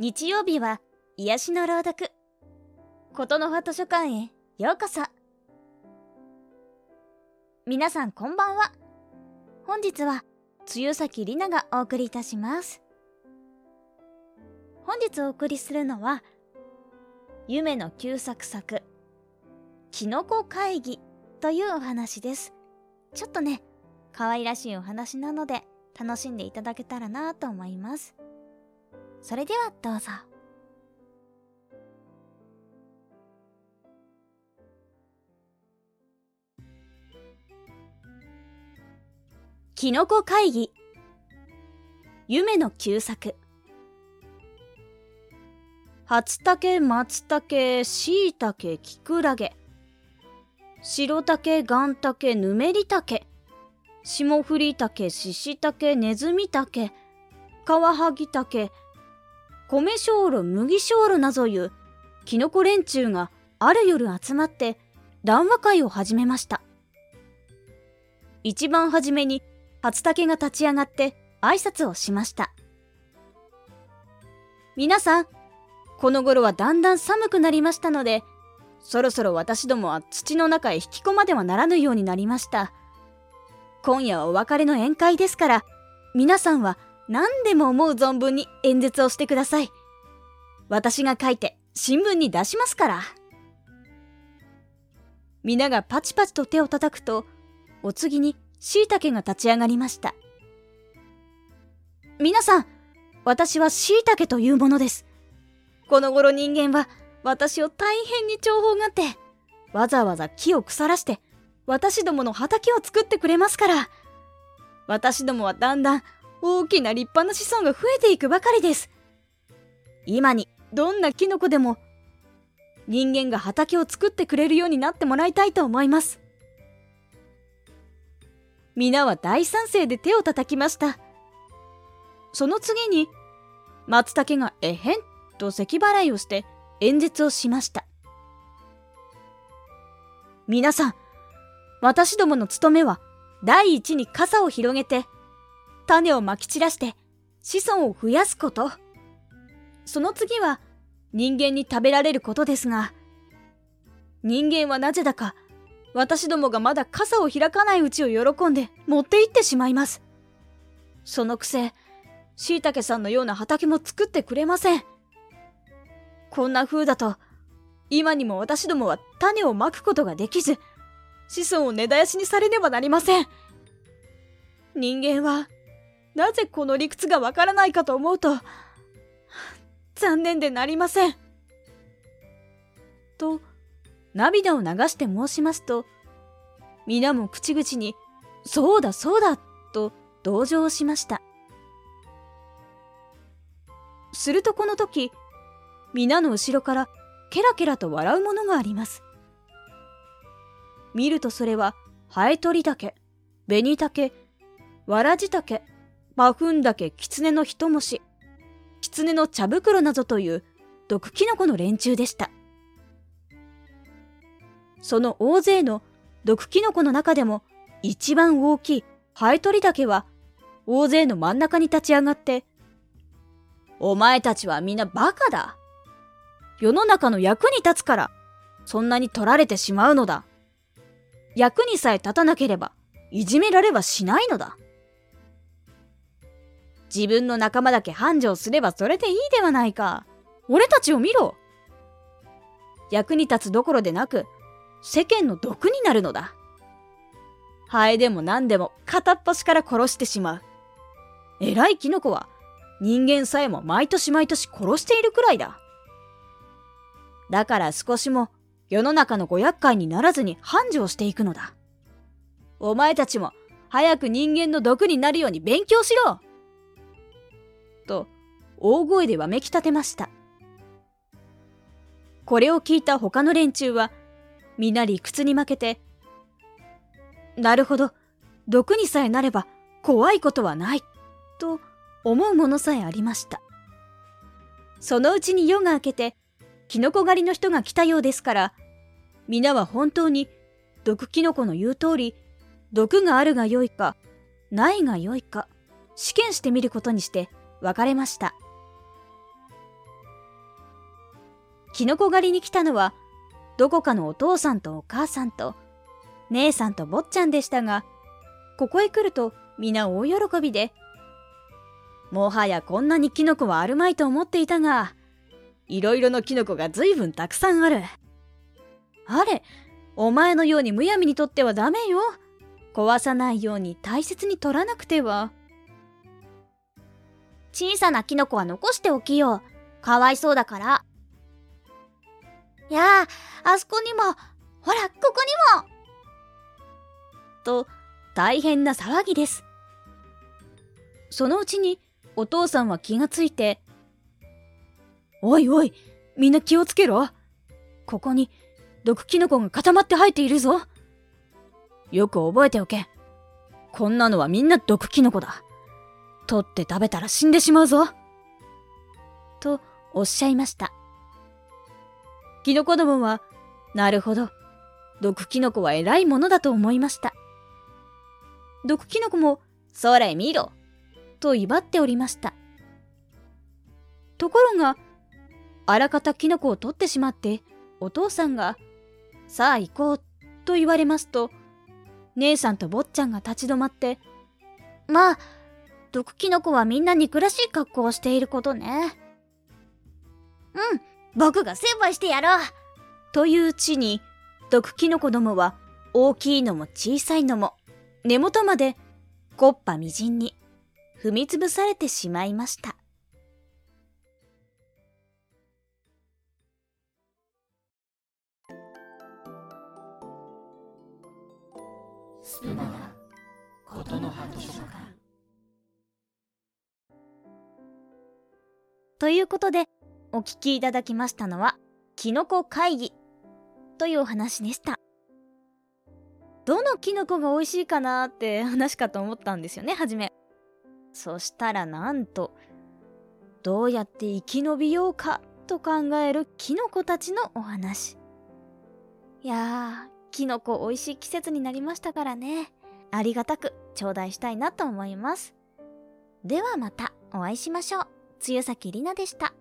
日曜日は癒しの朗読。ことの葉図書館へようこそ。皆さんこんばんは。本日は梅崎里奈がお送りいたします。本日お送りするのは夢の旧作作キノコ会議というお話です。ちょっとね可愛らしいお話なので楽しんでいただけたらなと思います。それではどうぞ。キノコ会議。夢の旧作。初竹松茸椎茸キクラゲ。白竹岩竹ぬめり竹。霜降り竹しし竹ネズミ竹。カワハギ竹米小炉麦小炉などいうキノコ連中がある夜集まって談話会を始めました。一番初めに初竹が立ち上がって挨拶をしました。皆さんこの頃はだんだん寒くなりましたのでそろそろ私どもは土の中へ引き込まではならぬようになりました。今夜はお別れの宴会ですから皆さんは何でも思う存分に演説をしてください。私が書いて新聞に出しますから。皆がパチパチと手を叩くと、お次に椎茸が立ち上がりました。皆さん、私は椎茸というものです。この頃人間は私を大変に重宝がって、わざわざ木を腐らして、私どもの畑を作ってくれますから。私どもはだんだん大きな立派な子孫が増えていくばかりです。今にどんなキノコでも人間が畑を作ってくれるようになってもらいたいと思います。皆は大賛成で手を叩きました。その次に松茸がえへんと咳払いをして演説をしました。皆さん、私どもの務めは第一に傘を広げて種をまき散らして子孫を増やすこと。その次は人間に食べられることですが、人間はなぜだか私どもがまだ傘を開かないうちを喜んで持って行ってしまいます。そのくせ、椎茸さんのような畑も作ってくれません。こんな風だと、今にも私どもは種をまくことができず、子孫を根絶やしにされねばなりません。人間はなぜこの理屈がわからないかと思うと、残念でなりません。と、涙を流して申しますと、皆も口々に、そうだそうだ、と同情しました。するとこの時、皆の後ろからケラケラと笑うものがあります。見るとそれは、ハエトリ竹、紅竹、わらじ竹、マフンダケキツネの一虫、キツネの茶袋などという毒キノコの連中でした。その大勢の毒キノコの中でも一番大きいハエトリだけは大勢の真ん中に立ち上がって、お前たちはみんなバカだ。世の中の役に立つから、そんなに取られてしまうのだ。役にさえ立たなければ、いじめられはしないのだ。自分の仲間だけ繁盛すればそれでいいではないか。俺たちを見ろ。役に立つどころでなく、世間の毒になるのだ。ハエでも何でも片っ端から殺してしまう。偉いキノコは人間さえも毎年毎年殺しているくらいだ。だから少しも世の中のご厄介にならずに繁盛していくのだ。お前たちも早く人間の毒になるように勉強しろと大声でわめき立てました。これを聞いた他の連中は皆理屈に負けて、なるほど、毒にさえなれば怖いことはない、と思うものさえありました。そのうちに夜が明けて、キノコ狩りの人が来たようですから、皆は本当に毒キノコの言う通り、毒があるが良いか、ないが良いか、試験してみることにして別れましたキノコ狩りに来たのは、どこかのお父さんとお母さんと、姉さんと坊ちゃんでしたが、ここへ来ると皆大喜びで、もはやこんなにキノコはあるまいと思っていたが、いろいろのキノコが随分たくさんある。あれ、お前のようにむやみにとってはダメよ。壊さないように大切に取らなくては。小さなキノコは残しておきよう。かわいそうだから。やあ、あそこにも、ほら、ここにもと、大変な騒ぎです。そのうちに、お父さんは気がついて、おいおい、みんな気をつけろ。ここに、毒キノコが固まって生えているぞ。よく覚えておけ。こんなのはみんな毒キノコだ。取って食べたら死んでしまうぞ。とおっしゃいました。キノコどもは、なるほど。毒キノコは偉いものだと思いました。毒キノコも、それ見ろと威張っておりました。ところが、あらかたキノコを取ってしまって、お父さんが、さあ行こうと言われますと、姉さんと坊ちゃんが立ち止まって、まあ、毒キノコはみんな憎らしい格好をしていることね。うん、僕が成敗してやろう。といううちに、毒キノコどもは大きいのも小さいのも根元までこっぱみじんに踏みつぶされてしまいました。スプマガことの葉図書館いうことでお聞きいただきましたのはキノコ会議というお話でしたどのキノコが美味しいかなって話かと思ったんですよね初めそしたらなんとどうやって生き延びようかと考えるキノコたちのお話いやーキノコ美味しい季節になりましたからね。ありがたく頂戴したいなと思います。ではまたお会いしましょう。つゆさきりなでした。